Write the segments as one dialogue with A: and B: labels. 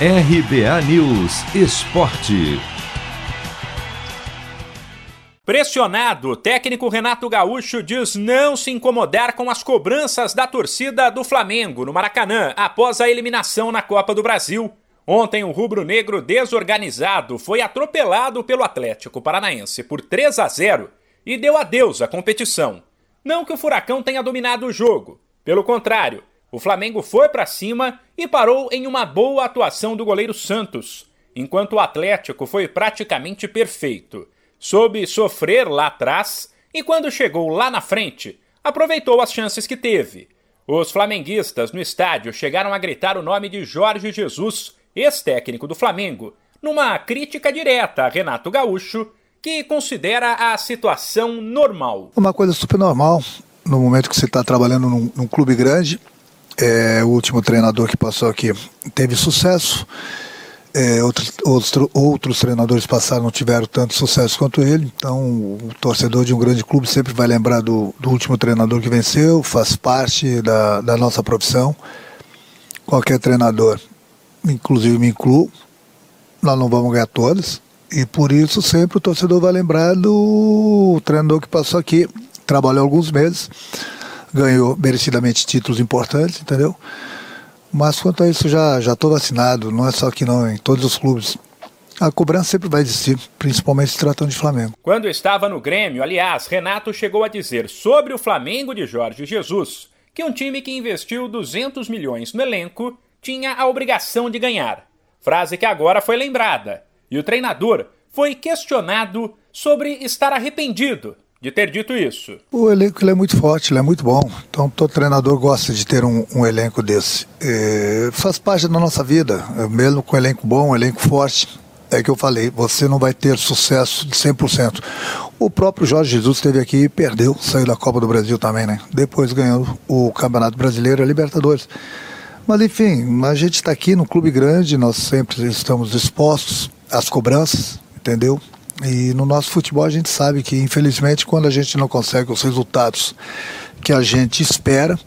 A: RBA News Esporte.
B: Pressionado, o técnico Renato Gaúcho diz não se incomodar com as cobranças da torcida do Flamengo no Maracanã após a eliminação na Copa do Brasil. Ontem, o rubro-negro desorganizado foi atropelado pelo Atlético Paranaense por 3 a 0 e deu adeus à competição. Não que o Furacão tenha dominado o jogo, pelo contrário, o Flamengo foi para cima e parou em uma boa atuação do goleiro Santos, enquanto o Atlético foi praticamente perfeito. Soube sofrer lá atrás e, quando chegou lá na frente, aproveitou as chances que teve. Os flamenguistas no estádio chegaram a gritar o nome de Jorge Jesus, ex-técnico do Flamengo, numa crítica direta a Renato Gaúcho, que considera a situação normal.
C: Uma coisa super normal no momento que você está trabalhando num, num clube grande é, o último treinador que passou aqui teve sucesso. É, outros, outros, outros treinadores passaram não tiveram tanto sucesso quanto ele. Então, o torcedor de um grande clube sempre vai lembrar do, do último treinador que venceu, faz parte da, da nossa profissão. Qualquer treinador, inclusive me incluo, nós não vamos ganhar todas. E por isso sempre o torcedor vai lembrar do treinador que passou aqui, trabalhou alguns meses ganhou merecidamente títulos importantes, entendeu? Mas quanto a isso, já estou vacinado, não é só aqui não, em todos os clubes. A cobrança sempre vai existir, principalmente se tratando de Flamengo.
B: Quando estava no Grêmio, aliás, Renato chegou a dizer sobre o Flamengo de Jorge Jesus que um time que investiu 200 milhões no elenco tinha a obrigação de ganhar. Frase que agora foi lembrada. E o treinador foi questionado sobre estar arrependido de ter dito isso?
C: O elenco ele é muito forte, ele é muito bom. Então todo treinador gosta de ter um, um elenco desse. É, faz parte da nossa vida, é, mesmo com um elenco bom, um elenco forte. É que eu falei, você não vai ter sucesso de 100%. O próprio Jorge Jesus esteve aqui e perdeu, saiu da Copa do Brasil também, né? Depois ganhou o Campeonato Brasileiro e a Libertadores. Mas enfim, a gente está aqui no clube grande, nós sempre estamos expostos às cobranças, entendeu? E no nosso futebol a gente sabe que, infelizmente, quando a gente não consegue os resultados que a gente espera,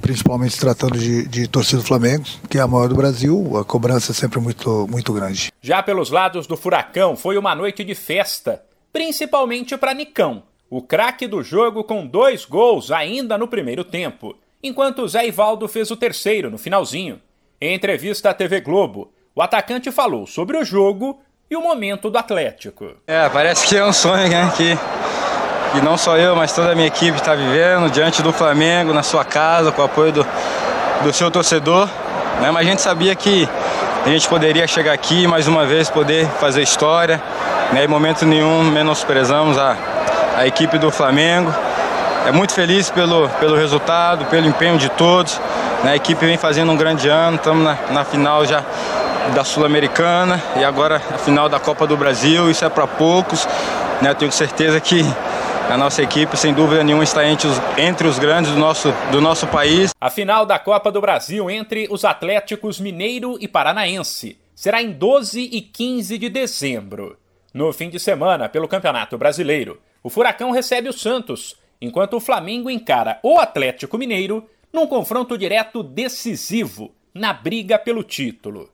C: principalmente tratando de, de torcida do Flamengo, que é a maior do Brasil, a cobrança é sempre muito, muito grande.
B: Já pelos lados do Furacão, foi uma noite de festa, principalmente para Nicão, o craque do jogo com dois gols ainda no primeiro tempo, enquanto Zé Ivaldo fez o terceiro no finalzinho. Em entrevista à TV Globo, o atacante falou sobre o jogo e o momento do Atlético.
D: É, parece que é um sonho, né? Que, que não só eu, mas toda a minha equipe está vivendo diante do Flamengo, na sua casa, com o apoio do, do seu torcedor. Né? Mas a gente sabia que a gente poderia chegar aqui mais uma vez, poder fazer história. Né? Em momento nenhum menosprezamos a, a equipe do Flamengo. É muito feliz pelo, pelo resultado, pelo empenho de todos. Né? A equipe vem fazendo um grande ano, estamos na, na final já da Sul-Americana e agora a final da Copa do Brasil. Isso é para poucos. Né? Eu tenho certeza que a nossa equipe, sem dúvida nenhuma, está entre os, entre os grandes do nosso, do nosso país.
B: A final da Copa do Brasil entre os Atléticos Mineiro e Paranaense será em 12 e 15 de dezembro. No fim de semana, pelo Campeonato Brasileiro, o Furacão recebe o Santos, enquanto o Flamengo encara o Atlético Mineiro num confronto direto decisivo na briga pelo título.